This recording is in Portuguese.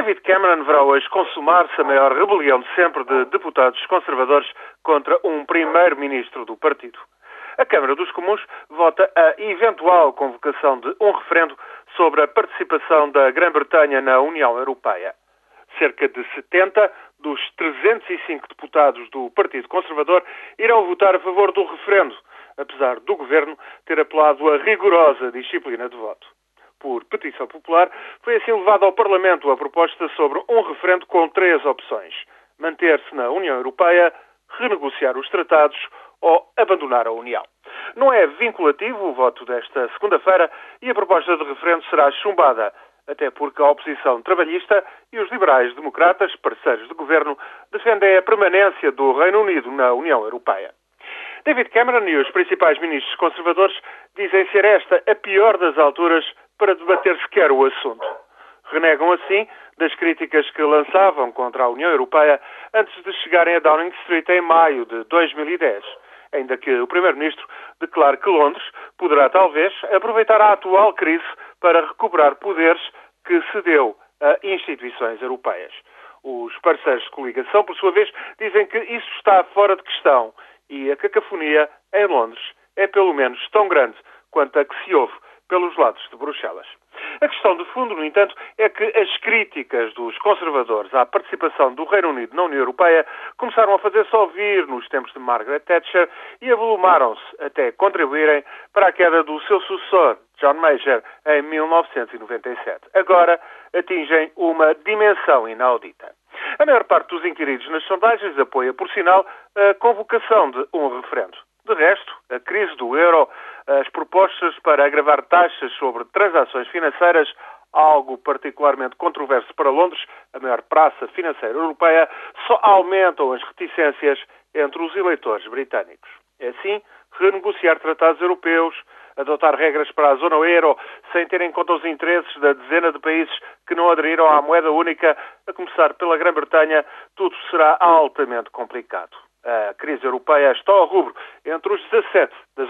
David Cameron verá hoje consumar-se a maior rebelião de sempre de deputados conservadores contra um primeiro-ministro do partido. A Câmara dos Comuns vota a eventual convocação de um referendo sobre a participação da Grã-Bretanha na União Europeia. Cerca de 70 dos 305 deputados do Partido Conservador irão votar a favor do referendo, apesar do governo ter apelado a rigorosa disciplina de voto por petição popular, foi assim levada ao Parlamento a proposta sobre um referendo com três opções: manter-se na União Europeia, renegociar os tratados ou abandonar a União. Não é vinculativo o voto desta segunda-feira e a proposta de referendo será chumbada, até porque a oposição trabalhista e os liberais democratas, parceiros de governo, defendem a permanência do Reino Unido na União Europeia. David Cameron e os principais ministros conservadores dizem ser esta a pior das alturas para debater sequer o assunto. Renegam assim das críticas que lançavam contra a União Europeia antes de chegarem a Downing Street em maio de 2010, ainda que o Primeiro-Ministro declare que Londres poderá talvez aproveitar a atual crise para recuperar poderes que cedeu a instituições europeias. Os parceiros de coligação, por sua vez, dizem que isso está fora de questão e a cacofonia em Londres é pelo menos tão grande quanto a que se ouve pelos lados de Bruxelas. A questão de fundo, no entanto, é que as críticas dos conservadores à participação do Reino Unido na União Europeia começaram a fazer-se ouvir nos tempos de Margaret Thatcher e avolumaram-se até contribuírem para a queda do seu sucessor, John Major, em 1997. Agora atingem uma dimensão inaudita. A maior parte dos inquiridos nas sondagens apoia, por sinal, a convocação de um referendo. De resto, a crise do euro, as propostas para agravar taxas sobre transações financeiras, algo particularmente controverso para Londres, a maior praça financeira europeia, só aumentam as reticências entre os eleitores britânicos. É assim, renegociar tratados europeus, adotar regras para a zona euro sem ter em conta os interesses da dezena de países que não aderiram à moeda única, a começar pela Grã-Bretanha, tudo será altamente complicado. A crise europeia está ao rubro. Entre os 17 da